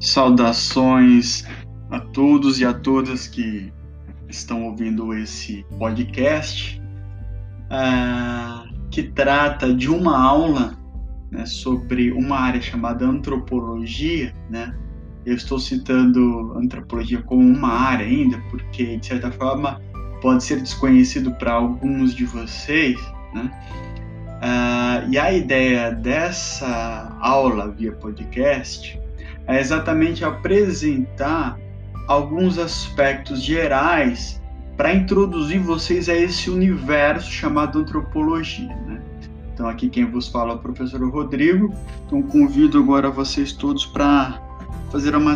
Saudações a todos e a todas que estão ouvindo esse podcast, uh, que trata de uma aula né, sobre uma área chamada antropologia. Né? Eu estou citando antropologia como uma área ainda, porque de certa forma pode ser desconhecido para alguns de vocês. Né? Uh, e a ideia dessa aula via podcast é exatamente apresentar alguns aspectos gerais para introduzir vocês a esse universo chamado antropologia. Né? Então, aqui quem vos fala é o professor Rodrigo. Então, convido agora vocês todos para fazer uma,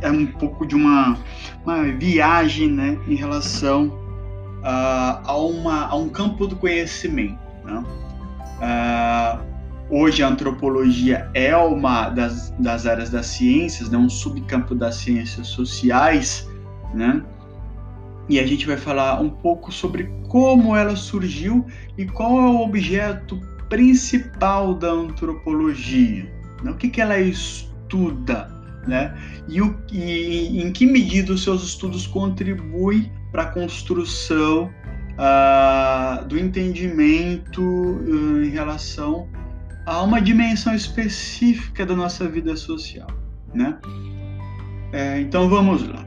é um pouco de uma, uma viagem né, em relação uh, a, uma, a um campo do conhecimento. Né? Uh, Hoje a antropologia é uma das, das áreas das ciências, né, um subcampo das ciências sociais, né? E a gente vai falar um pouco sobre como ela surgiu e qual é o objeto principal da antropologia, né? o que, que ela estuda, né? E, o, e em que medida os seus estudos contribuem para a construção uh, do entendimento uh, em relação a uma dimensão específica da nossa vida social, né? É, então vamos lá.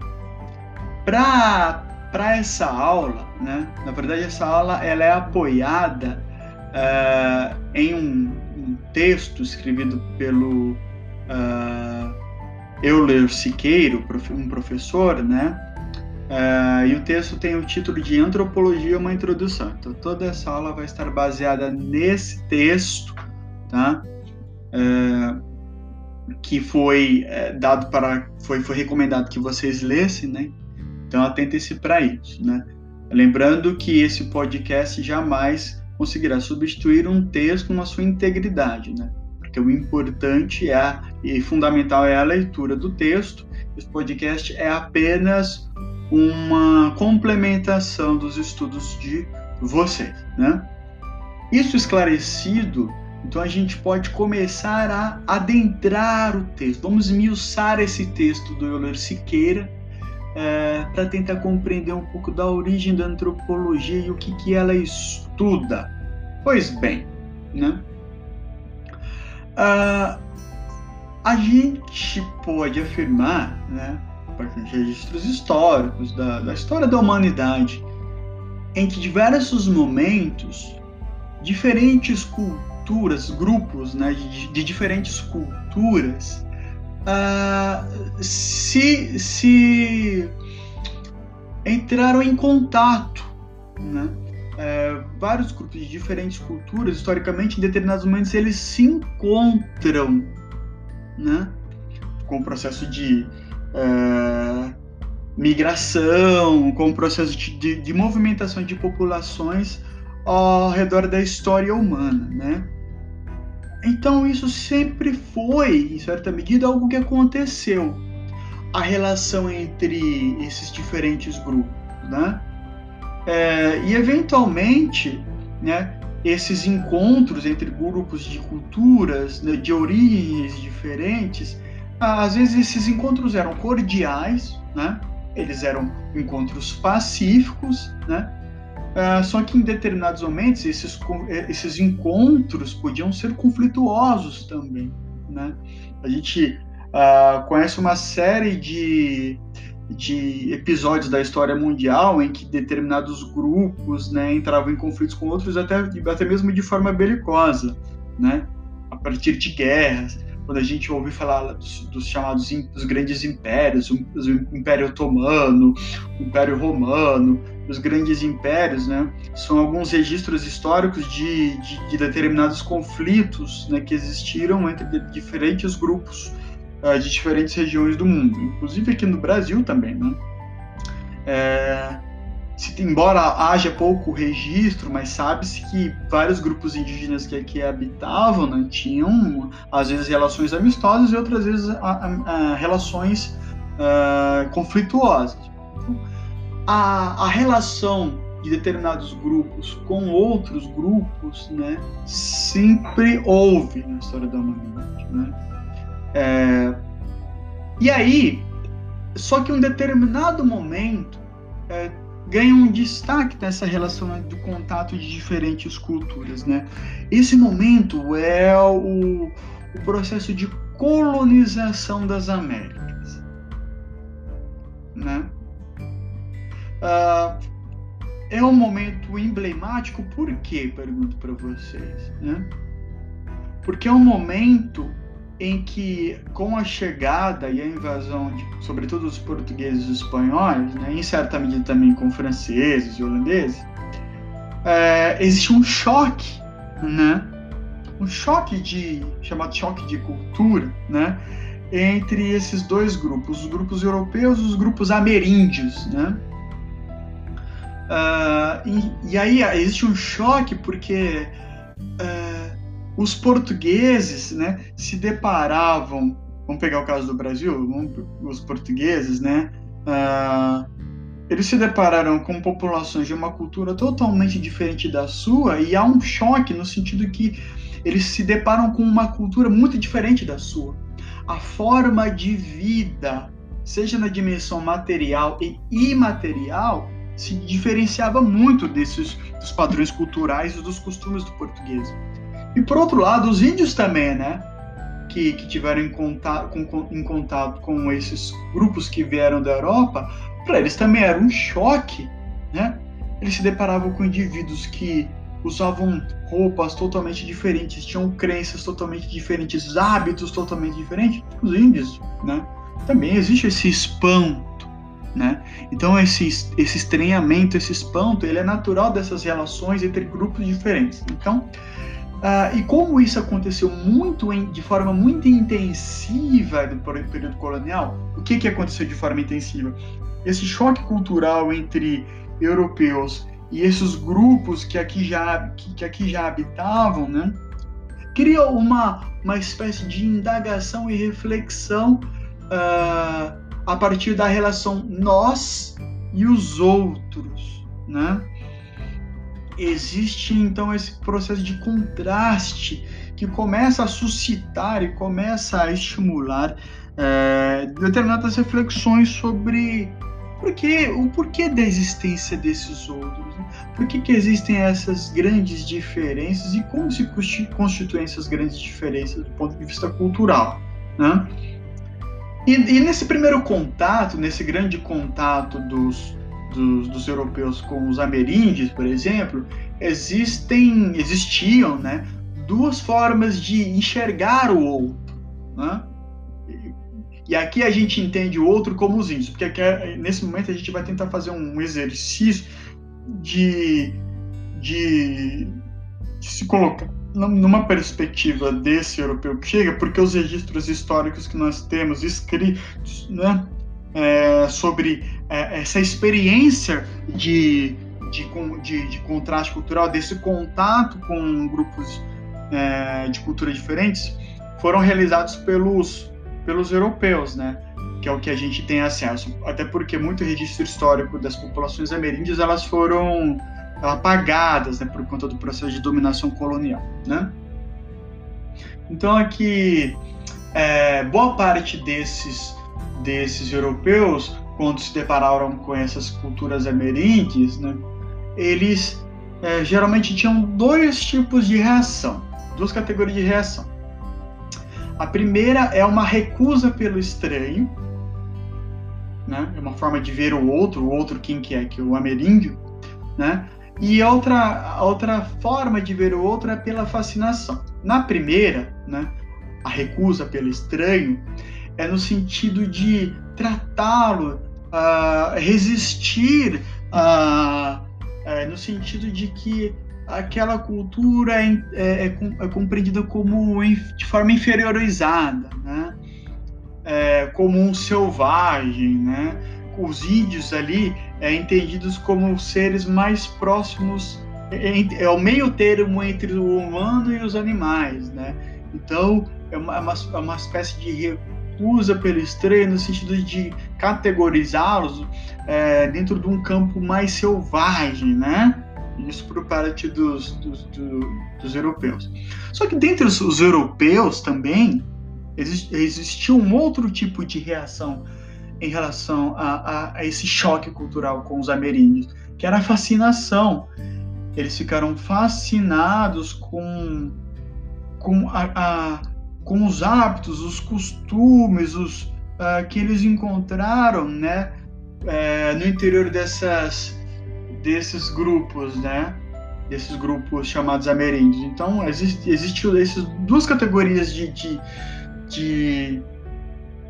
Para essa aula, né? Na verdade essa aula ela é apoiada é, em um, um, texto escrevido pelo uh, Euler Siqueiro, um professor, né? Uh, e o texto tem o título de Antropologia, uma introdução. Então, toda essa aula vai estar baseada nesse texto tá? É, que foi é, dado para, foi, foi recomendado que vocês lessem, né? Então atentem-se para isso, né? Lembrando que esse podcast jamais conseguirá substituir um texto na sua integridade, né? Porque o importante é a, e fundamental é a leitura do texto. Esse podcast é apenas uma complementação dos estudos de vocês, né? Isso esclarecido, então a gente pode começar a adentrar o texto. Vamos esmiuçar esse texto do Euler Siqueira é, para tentar compreender um pouco da origem da antropologia e o que, que ela estuda. Pois bem, né? Uh, a gente pode afirmar, né, partir de registros históricos da, da história da humanidade, em que diversos momentos diferentes culturas grupos né, de, de diferentes culturas, uh, se, se entraram em contato. Né? É, vários grupos de diferentes culturas, historicamente, em determinados momentos, eles se encontram né? com o processo de é, migração, com o processo de, de, de movimentação de populações ao redor da história humana, né? Então isso sempre foi, em certa medida, algo que aconteceu. A relação entre esses diferentes grupos, né? É, e eventualmente, né, esses encontros entre grupos de culturas, né, de origens diferentes, às vezes esses encontros eram cordiais, né? Eles eram encontros pacíficos, né? Uh, só que em determinados momentos esses, eh, esses encontros podiam ser conflituosos também. Né? A gente uh, conhece uma série de, de episódios da história mundial em que determinados grupos né, entravam em conflitos com outros, até, até mesmo de forma belicosa, né? a partir de guerras. Quando a gente ouve falar dos, dos chamados dos grandes impérios, o, Império Otomano, o Império Romano, os grandes impérios, né, são alguns registros históricos de, de, de determinados conflitos né, que existiram entre diferentes grupos uh, de diferentes regiões do mundo, inclusive aqui no Brasil também. Né? É, se, embora haja pouco registro, mas sabe-se que vários grupos indígenas que aqui habitavam né, tinham, às vezes, relações amistosas e outras vezes a, a, a relações conflituosas a, a relação de determinados grupos com outros grupos, né, sempre houve na história da humanidade, né? É, e aí, só que um determinado momento é, ganha um destaque nessa relação do contato de diferentes culturas, né? Esse momento é o, o processo de colonização das Américas, né? Uh, é um momento emblemático, por quê? Pergunto para vocês, né? Porque é um momento em que, com a chegada e a invasão, de, sobretudo dos portugueses e espanhóis, né, em certa medida também com franceses e holandeses, é, existe um choque, né, um choque de chamado choque de cultura, né, entre esses dois grupos, os grupos europeus e os grupos ameríndios, né. Uh, e, e, aí existe um choque porque uh, os portugueses né, se deparavam, vamos pegar o caso do Brasil, os portugueses, né, uh, eles se depararam com populações de uma cultura totalmente diferente da sua e há um choque no sentido que eles se deparam com uma cultura muito diferente da sua. A forma de vida, seja na dimensão material e imaterial, se diferenciava muito desses dos padrões culturais e dos costumes do português. E por outro lado, os índios também, né? Que, que tiveram em contato, com, em contato com esses grupos que vieram da Europa, para eles também era um choque, né? Eles se deparavam com indivíduos que usavam roupas totalmente diferentes, tinham crenças totalmente diferentes, hábitos totalmente diferentes. Os índios, né? Também existe esse espanto, né? Então esse, esse estranhamento, esse espanto, ele é natural dessas relações entre grupos diferentes. Então Uh, e como isso aconteceu muito em, de forma muito intensiva no período colonial, o que, que aconteceu de forma intensiva? Esse choque cultural entre europeus e esses grupos que aqui já, que, que aqui já habitavam, né, criou uma, uma espécie de indagação e reflexão uh, a partir da relação nós e os outros, né? Existe então esse processo de contraste que começa a suscitar e começa a estimular é, determinadas reflexões sobre por que, o porquê da existência desses outros, né? por que, que existem essas grandes diferenças e como se constituem essas grandes diferenças do ponto de vista cultural. Né? E, e nesse primeiro contato, nesse grande contato dos, dos, dos, europeus com os ameríndios, por exemplo, existem, existiam, né, duas formas de enxergar o outro, né? E aqui a gente entende o outro como os índios, porque aqui, nesse momento a gente vai tentar fazer um exercício de, de, de se colocar numa perspectiva desse europeu que chega, porque os registros históricos que nós temos escritos, né, é, sobre é, essa experiência de, de, de, de, contraste cultural, desse contato com grupos é, de culturas diferentes, foram realizados pelos, pelos europeus, né? que é o que a gente tem acesso. Até porque muito registro histórico das populações ameríndias elas foram apagadas né, por conta do processo de dominação colonial. Né? Então aqui é, boa parte desses desses europeus, quando se depararam com essas culturas ameríndias, né, eles é, geralmente tinham dois tipos de reação, duas categorias de reação. A primeira é uma recusa pelo estranho, né, é uma forma de ver o outro, o outro quem que é, que é o ameríndio, né, e outra, outra forma de ver o outro é pela fascinação. Na primeira, né, a recusa pelo estranho, é no sentido de tratá-lo, uh, resistir, uh, no sentido de que aquela cultura é, é, é, é compreendida como de forma inferiorizada, né? É, como um selvagem, né? Os índios ali é entendidos como seres mais próximos, é, é o meio termo entre o humano e os animais, né? Então é uma, é uma, espécie de usa pelo estranho no sentido de categorizá-los é, dentro de um campo mais selvagem, né? Isso por parte dos, dos, do, dos europeus. Só que dentre os, os europeus também exist, existia um outro tipo de reação em relação a, a, a, esse choque cultural com os ameríndios, que era a fascinação. Eles ficaram fascinados com, com, a, a com os hábitos, os costumes, os uh, que eles encontraram, né, uh, no interior dessas desses grupos, né? Desses grupos chamados ameríndios. Então, existe, existe essas duas categorias de, de, de,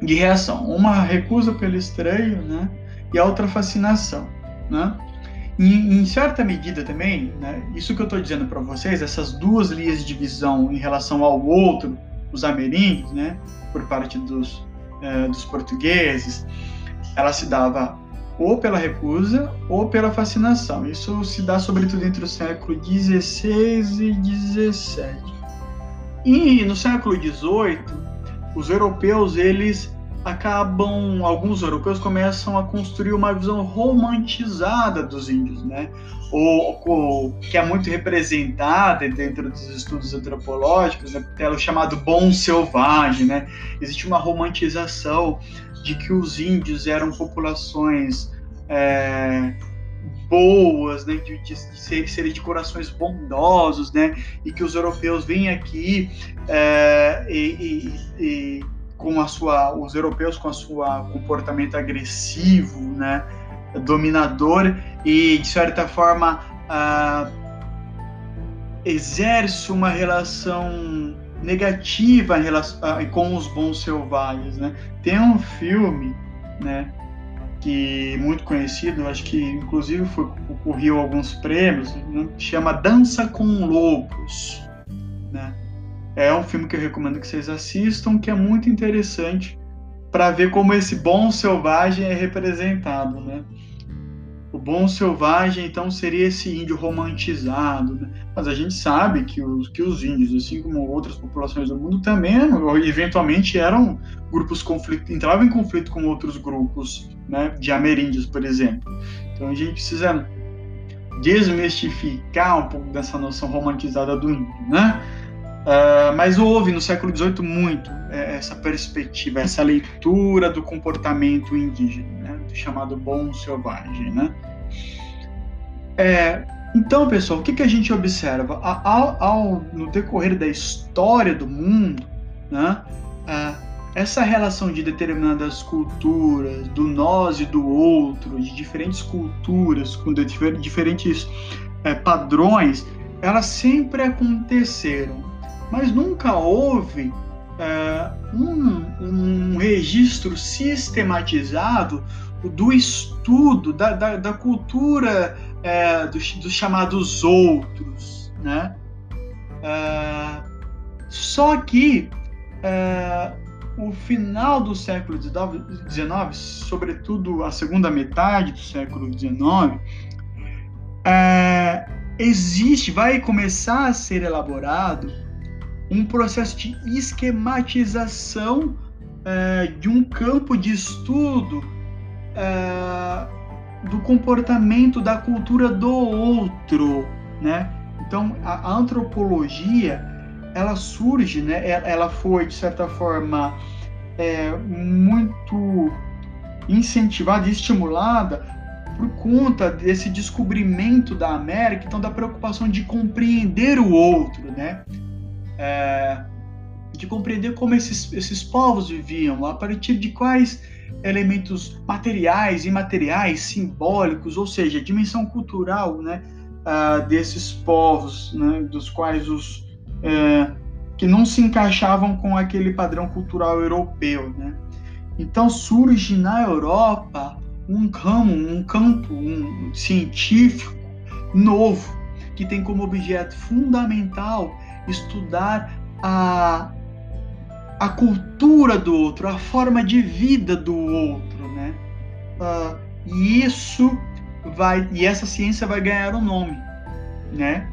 de, reação. Uma recusa pelo estranho, né? E a outra fascinação, né? E, em certa medida também, né, isso que eu estou dizendo para vocês, essas duas linhas de visão em relação ao outro, os ameríndios, né, por parte dos, eh, dos portugueses, ela se dava ou pela recusa ou pela fascinação. Isso se dá sobretudo entre o século XVI e XVII. E no século XVIII, os europeus eles acabam, alguns europeus começam a construir uma visão romantizada dos índios, né? Ou, ou que é muito representada dentro dos estudos antropológicos, né? pelo chamado bom selvagem, né? Existe uma romantização de que os índios eram populações é, boas, né, de, de, de serem de corações bondosos, né, e que os europeus vêm aqui é, e, e, e, com a sua, os europeus com a sua comportamento agressivo, né, dominador e de certa forma ah, exerce uma relação negativa em relação, uh, com os bons selvagens, né? Tem um filme, né, que muito conhecido, acho que inclusive foi, ocorreu alguns prêmios, né, chama Dança com Lobos, né? É um filme que eu recomendo que vocês assistam, que é muito interessante para ver como esse bom selvagem é representado, né? O bom selvagem, então, seria esse índio romantizado, né? mas a gente sabe que os, que os índios, assim como outras populações do mundo, também, eventualmente, eram grupos conflito, entravam em conflito com outros grupos, né, de ameríndios, por exemplo. Então a gente precisa desmistificar um pouco dessa noção romantizada do índio, né? Uh, mas houve no século XVIII muito é, essa perspectiva, essa leitura do comportamento indígena, né, do chamado bom selvagem, né? É, então, pessoal, o que, que a gente observa? Ao, ao, no decorrer da história do mundo, né, uh, essa relação de determinadas culturas, do nós e do outro, de diferentes culturas, com diferentes é, padrões, elas sempre aconteceram mas nunca houve é, um, um, registro sistematizado do estudo da, da, da cultura é, dos, dos, chamados outros, né? É, só que o final do século XIX, sobretudo a segunda metade do século XIX, é, existe, vai começar a ser elaborado um processo de esquematização é, de um campo de estudo é, do comportamento da cultura do outro, né? Então a, a antropologia ela surge, né? Ela foi de certa forma é, muito incentivada e estimulada por conta desse descobrimento da América, então da preocupação de compreender o outro, né? É, de compreender como esses, esses povos viviam, a partir de quais elementos materiais, imateriais, simbólicos, ou seja, a dimensão cultural né, uh, desses povos, né, dos quais os uh, que não se encaixavam com aquele padrão cultural europeu. Né? Então surge na Europa um ramo, um campo um científico novo que tem como objeto fundamental estudar a, a cultura do outro, a forma de vida do outro, né? Uh, e isso vai, e essa ciência vai ganhar um nome, né?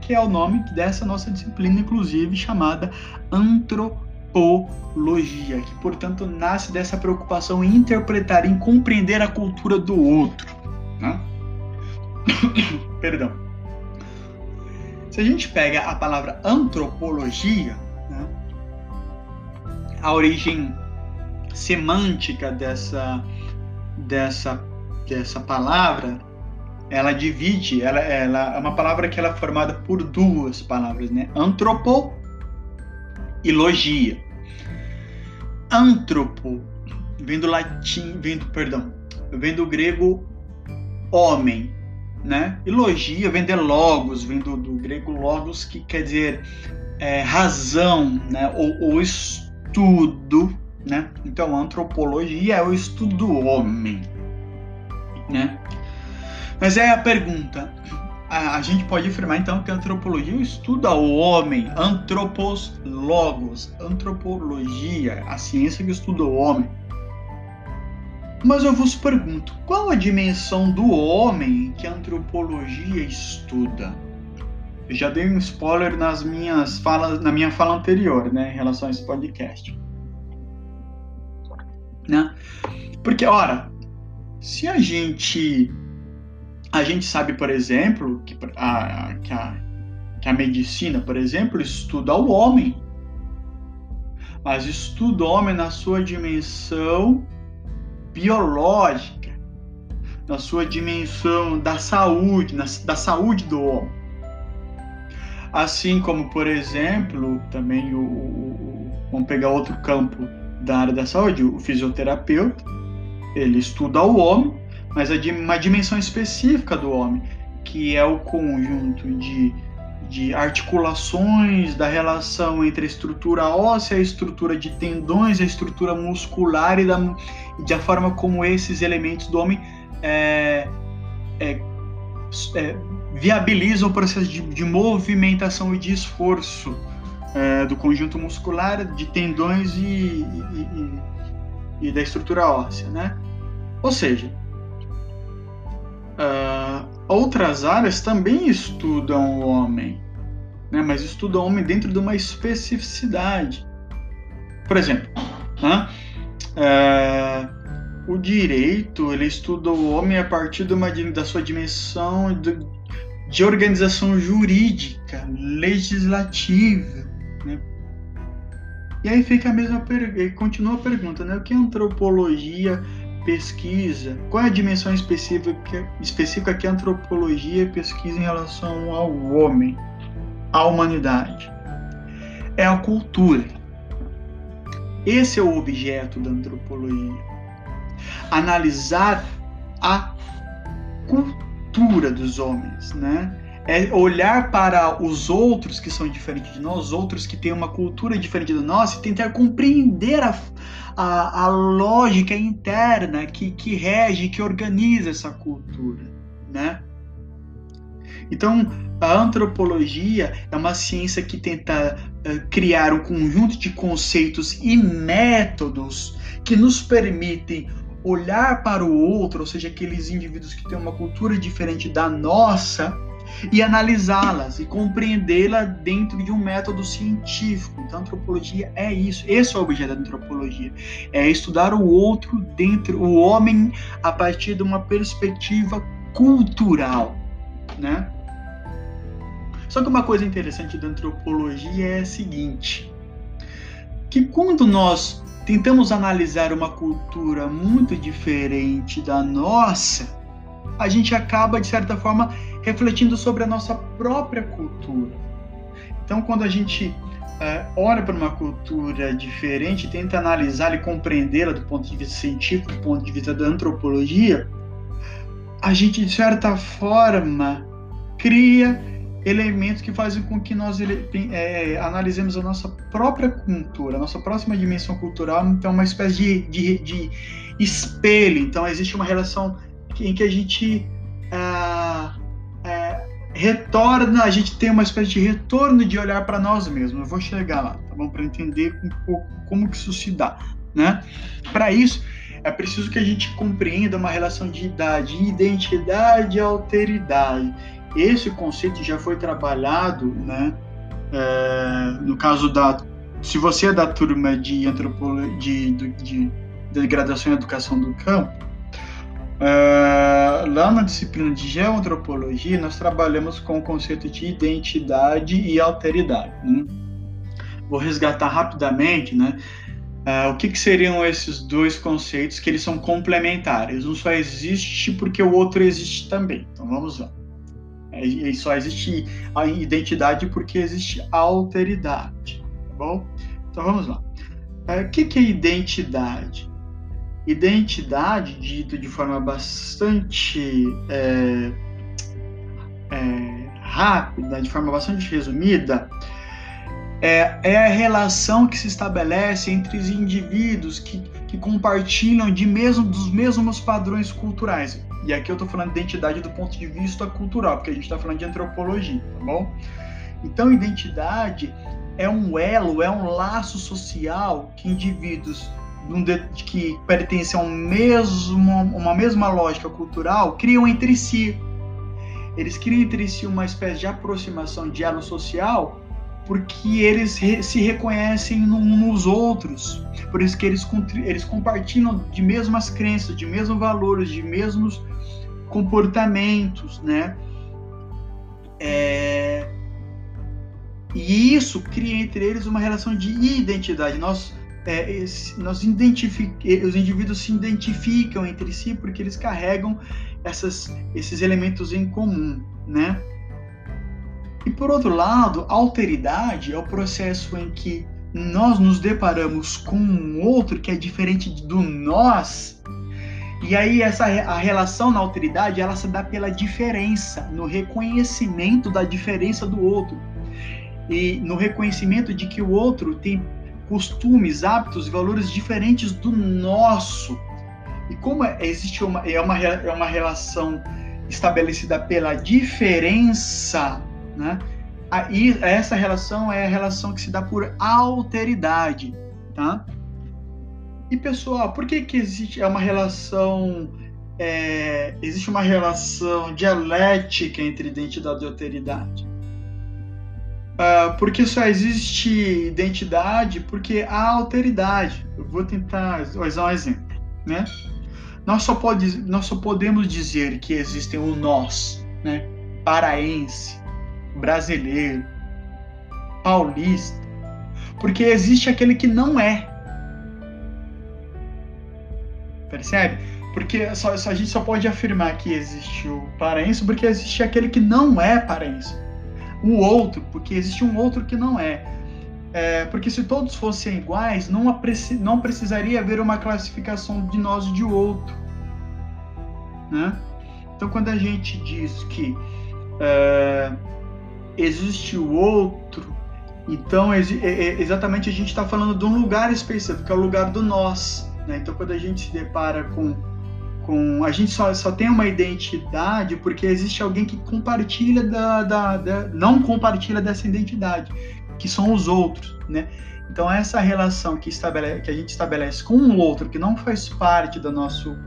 Que é o nome dessa nossa disciplina, inclusive chamada antropologia que portanto nasce dessa preocupação em interpretar, em compreender a cultura do outro. Né? Perdão. Se a gente pega a palavra antropologia, né, a origem semântica dessa, dessa, dessa palavra, ela divide, ela, ela é uma palavra que ela é formada por duas palavras, né? Antropo e logia. Antropo vem do latim, vem do, perdão, vem do grego homem, né? E vem de logos, vem do, do grego logos, que quer dizer é, razão, né? Ou, ou estudo, né? Então, antropologia é o estudo do homem, né? Mas é a pergunta. A, a, gente pode afirmar então que a antropologia estuda o homem, antropos logos, antropologia, a ciência que estuda o homem. Mas eu vos pergunto, qual a dimensão do homem que a antropologia estuda? Eu já dei um spoiler nas minhas falas, na minha fala anterior, né, em relação a esse podcast. Né? Porque, ora, se a gente a gente sabe, por exemplo, que a, que a, que a medicina, por exemplo, estuda o homem, mas estuda o homem na sua dimensão biológica, na sua dimensão da saúde, na, da saúde do homem. Assim como, por exemplo, também o, o, vamos pegar outro campo da área da saúde, o fisioterapeuta, ele estuda o homem, mas de uma dimensão específica do homem, que é o conjunto de, de articulações da relação entre a estrutura óssea, a estrutura de tendões, a estrutura muscular e da, da forma como esses elementos do homem é, é, é, viabilizam o processo de, de, movimentação e de esforço é, do conjunto muscular, de tendões e, e, e, e da estrutura óssea, né? Ou seja, Uh, outras áreas também estudam o homem, né? mas estudam o homem dentro de uma especificidade. Por exemplo, né? uh, o direito ele estuda o homem a partir de uma, da sua dimensão de, de organização jurídica, legislativa. Né? E aí fica a mesma pergunta, continua a pergunta, né? O que é antropologia pesquisa, qual é a dimensão específica, específica que a antropologia pesquisa em relação ao homem, à humanidade? É a cultura. Esse é o objeto da antropologia. Analisar a cultura dos homens, né? É olhar para os outros que são diferentes de nós, os outros que têm uma cultura diferente da nossa e tentar compreender a, a, a lógica interna que, que rege, que organiza essa cultura, né? Então, a antropologia é uma ciência que tenta uh, criar um conjunto de conceitos e métodos que nos permitem olhar para o outro, ou seja, aqueles indivíduos que têm uma cultura diferente da nossa, e analisá-las e compreendê-la dentro de um método científico. Então, antropologia é isso. Esse é o objeto da antropologia. É estudar o outro dentro, o homem a partir de uma perspectiva cultural, né? Só que uma coisa interessante da antropologia é a seguinte, que quando nós tentamos analisar uma cultura muito diferente da nossa, a gente acaba, de certa forma, refletindo sobre a nossa própria cultura. Então, quando a gente é, olha para uma cultura diferente, tenta analisá-la e compreendê-la do ponto de vista científico, do ponto de vista da antropologia, a gente, de certa forma, cria elementos que fazem com que nós é, analisemos a nossa própria cultura, a nossa próxima dimensão cultural, então uma espécie de, de, de espelho. Então existe uma relação em que a gente ah, é, retorna, a gente tem uma espécie de retorno de olhar para nós mesmos. Eu vou chegar lá, tá bom? Para entender um pouco como que isso se dá, né? Para isso, é preciso que a gente compreenda uma relação de idade, identidade e alteridade. Esse conceito já foi trabalhado, né? É, no caso da se você é da turma de antropologia, de, de, de, em educação do campo, uh, lá na disciplina de geoantropologia, nós trabalhamos com o conceito de identidade e alteridade. Né? Vou resgatar rapidamente, né? Uh, o que, que, seriam esses dois conceitos que eles são complementares? Um só existe porque o outro existe também. Então vamos lá. É, e só existe a identidade porque existe a alteridade, tá bom? Então vamos lá. É, o que, que é identidade? Identidade, dito de forma bastante é, é, rápida, de forma bastante resumida, é, é a relação que se estabelece entre os indivíduos que, que compartilham de mesmo, dos mesmos padrões culturais. E aqui eu estou falando de identidade do ponto de vista cultural, porque a gente está falando de antropologia, tá bom? Então, identidade é um elo, é um laço social que indivíduos que pertencem a um mesmo, uma mesma lógica cultural criam entre si. Eles criam entre si uma espécie de aproximação de elo social porque eles re, se reconhecem nos outros. Por isso que eles, eles compartilham de mesmas crenças, de mesmos valores, de mesmos comportamentos, né? É... E isso cria entre eles uma relação de identidade. Nós, é, nós os indivíduos se identificam entre si porque eles carregam essas, esses elementos em comum, né? E por outro lado, a alteridade é o processo em que nós nos deparamos com um outro que é diferente do nós. E aí essa a relação na alteridade, ela se dá pela diferença, no reconhecimento da diferença do outro. E no reconhecimento de que o outro tem costumes, hábitos e valores diferentes do nosso. E como é, existe uma é uma é uma relação estabelecida pela diferença né? Aí, essa relação é a relação que se dá por alteridade, tá? E pessoal, por que que existe é uma relação é, existe uma relação dialética entre identidade e alteridade? Uh, porque só existe identidade porque há alteridade. Eu vou tentar usar um exemplo, né? Nós só, pode, nós só podemos dizer que existem o nós, né? Paraense, brasileiro, paulista, porque existe aquele que não é. Percebe? Porque só, só, a gente só pode afirmar que existe o paraense porque existe aquele que não é paraense. O outro, porque existe um outro que não é. é porque se todos fossem iguais, não, não precisaria haver uma classificação de nós e de outro. Né? Então, quando a gente diz que é, existe o outro. Então, é, é, exatamente a gente está falando de um lugar específico, que é o lugar do nós. Né? Então, quando a gente se depara com. Com a gente só, só tem uma identidade porque existe alguém que compartilha da, da, da não compartilha dessa identidade, que são os outros. Né? Então, essa relação que, estabelece, que a gente estabelece com o outro, que não faz parte do nosso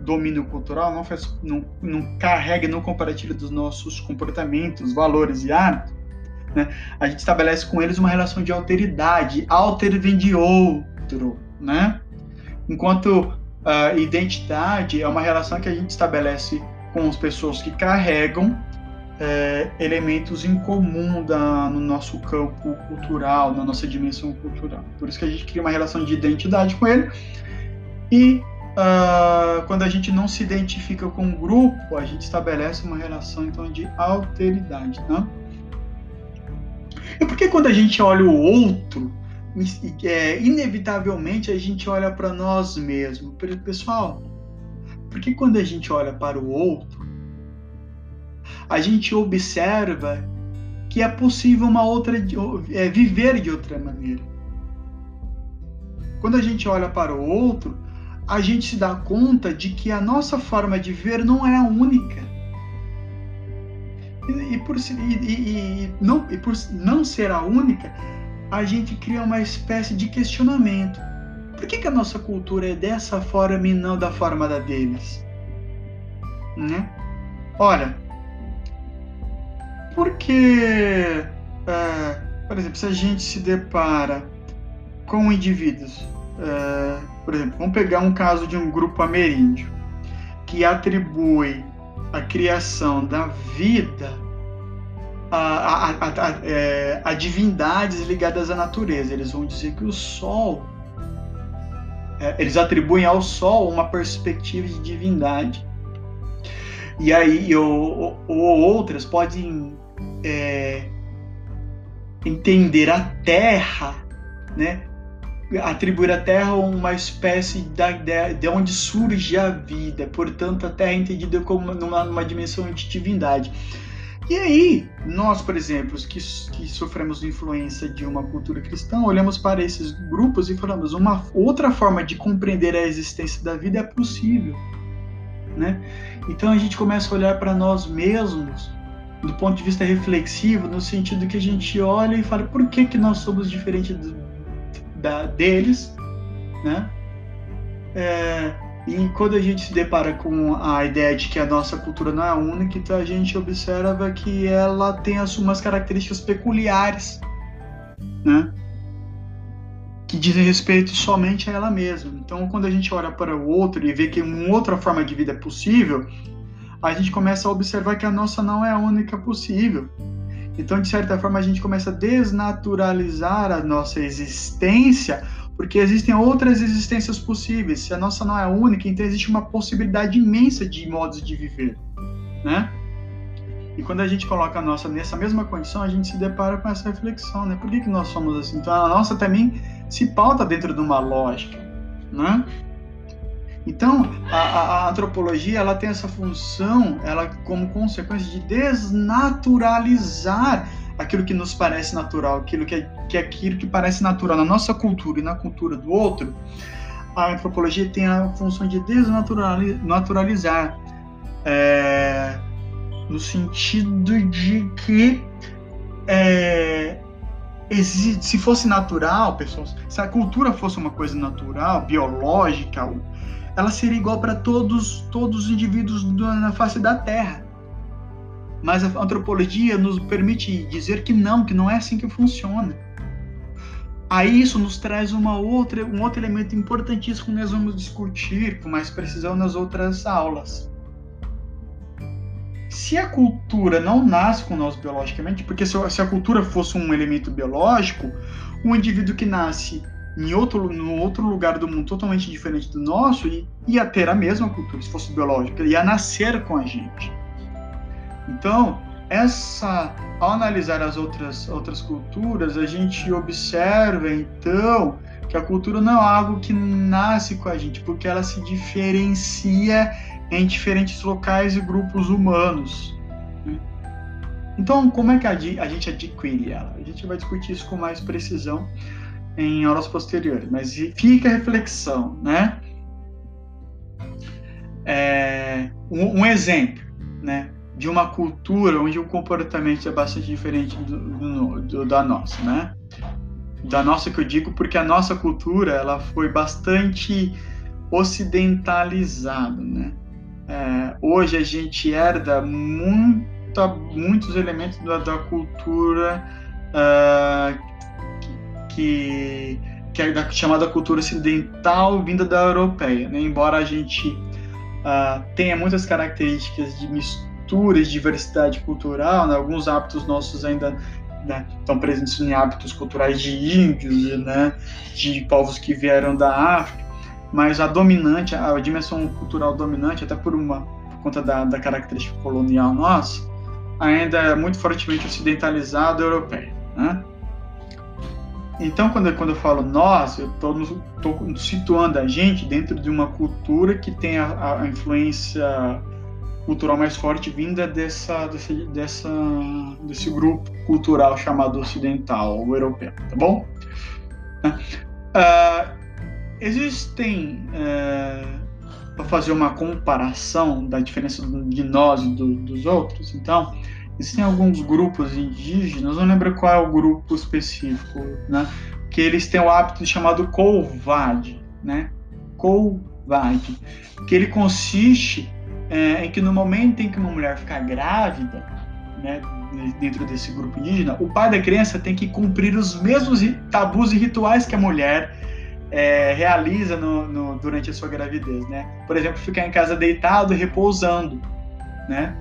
domínio cultural, não, faz, não, não carrega, não compartilha dos nossos comportamentos, valores e hábitos, né? a gente estabelece com eles uma relação de alteridade. Alter vem de outro, né? Enquanto uh, identidade é uma relação que a gente estabelece com as pessoas que carregam é, elementos em comum da, no nosso campo cultural, na nossa dimensão cultural. Por isso que a gente cria uma relação de identidade com ele e uh, quando a gente não se identifica com um grupo, a gente estabelece uma relação então de alteridade, né? E por que quando a gente olha o outro, é, inevitavelmente a gente olha para nós mesmos? Pessoal, porque quando a gente olha para o outro, a gente observa que é possível uma outra é, viver de outra maneira. Quando a gente olha para o outro, a gente se dá conta de que a nossa forma de ver não é a única. E, e por, e, e, não, e por não ser a única, a gente cria uma espécie de questionamento. Por que, que a nossa cultura é dessa forma e não da forma da deles? Né? Olha, porque, é, por exemplo, se a gente se depara com indivíduos. Uh, por exemplo, vamos pegar um caso de um grupo ameríndio que atribui a criação da vida a, a, a, é, a divindades ligadas à natureza. Eles vão dizer que o Sol, é, eles atribuem ao Sol uma perspectiva de divindade. E aí, ou, ou outras podem é, entender a Terra, né? atribuir à Terra uma espécie da, de, de onde surge a vida. Portanto, a Terra é entendida como numa, numa dimensão de divindade. E aí, nós, por exemplo, que, que sofremos influência de uma cultura cristã, olhamos para esses grupos e falamos: uma outra forma de compreender a existência da vida é possível. Né? Então a gente começa a olhar para nós mesmos do ponto de vista reflexivo, no sentido que a gente olha e fala: por que, que nós somos diferentes do, da, deles? Né? É, e quando a gente se depara com a ideia de que a nossa cultura não é única, então a gente observa que ela tem as suas características peculiares, né? que dizem respeito somente a ela mesma. Então, quando a gente olha para o outro e vê que uma outra forma de vida é possível, a gente começa a observar que a nossa não é a única possível. Então, de certa forma, a gente começa a desnaturalizar a nossa existência porque existem outras existências possíveis. Se a nossa não é única, então existe uma possibilidade imensa de modos de viver, né? E quando a gente coloca a nossa nessa mesma condição, a gente se depara com essa reflexão, né? Por que, que nós somos assim? Então a nossa também se pauta dentro de uma lógica, né? Então a, a antropologia ela tem essa função, ela como consequência de desnaturalizar aquilo que nos parece natural, aquilo que é, que é aquilo que parece natural na nossa cultura e na cultura do outro, a antropologia tem a função de desnaturalizar, é, no sentido de que é, se fosse natural, pessoas, se a cultura fosse uma coisa natural, biológica, ela seria igual para todos, todos os indivíduos na face da Terra. Mas a antropologia nos permite dizer que não, que não é assim que funciona. Aí isso nos traz uma outra, um outro elemento importantíssimo que nós vamos discutir com mais precisão nas outras aulas. Se a cultura não nasce com nós biologicamente, porque se a cultura fosse um elemento biológico, um indivíduo que nasce em outro, no outro lugar do mundo totalmente diferente do nosso ia ter a mesma cultura, se fosse biológica, ia nascer com a gente. Então, essa, ao analisar as outras, outras culturas, a gente observa então que a cultura não é algo que nasce com a gente, porque ela se diferencia em diferentes locais e grupos humanos. Então, como é que a gente adquire ela? A gente vai discutir isso com mais precisão em aulas posteriores, mas fica a reflexão, né? É, um, um exemplo, né? de uma cultura onde o comportamento é bastante diferente do, do, do, da nossa, né? Da nossa que eu digo porque a nossa cultura ela foi bastante ocidentalizada, né? É, hoje a gente herda muita, muitos elementos da, da cultura uh, que, que é da chamada cultura ocidental vinda da europeia, né? Embora a gente uh, tenha muitas características de mistura diversidade cultural, né? alguns hábitos nossos ainda né, estão presentes em hábitos culturais de índios, né, de povos que vieram da África, mas a dominante, a dimensão cultural dominante, até por uma por conta da, da característica colonial nossa, ainda é muito fortemente ocidentalizada europeia, né? Então, quando, quando eu falo nós, eu estou situando a gente dentro de uma cultura que tem a, a influência cultural mais forte vinda dessa, desse, dessa, desse grupo cultural chamado ocidental ou europeu, tá bom? Uh, existem, uh, para fazer uma comparação da diferença de nós e do, dos outros, então, existem alguns grupos indígenas, não lembro qual é o grupo específico, né? Que eles têm o hábito chamado Colvade, né? Colvade, que ele consiste é, em que no momento em que uma mulher ficar grávida, né, dentro desse grupo indígena, o pai da criança tem que cumprir os mesmos tabus e rituais que a mulher é, realiza no, no, durante a sua gravidez, né? Por exemplo, ficar em casa deitado, repousando, né?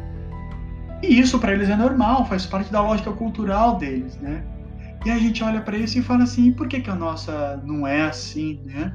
E isso para eles é normal, faz parte da lógica cultural deles, né? E a gente olha para isso e fala assim, por que, que a nossa não é assim, né?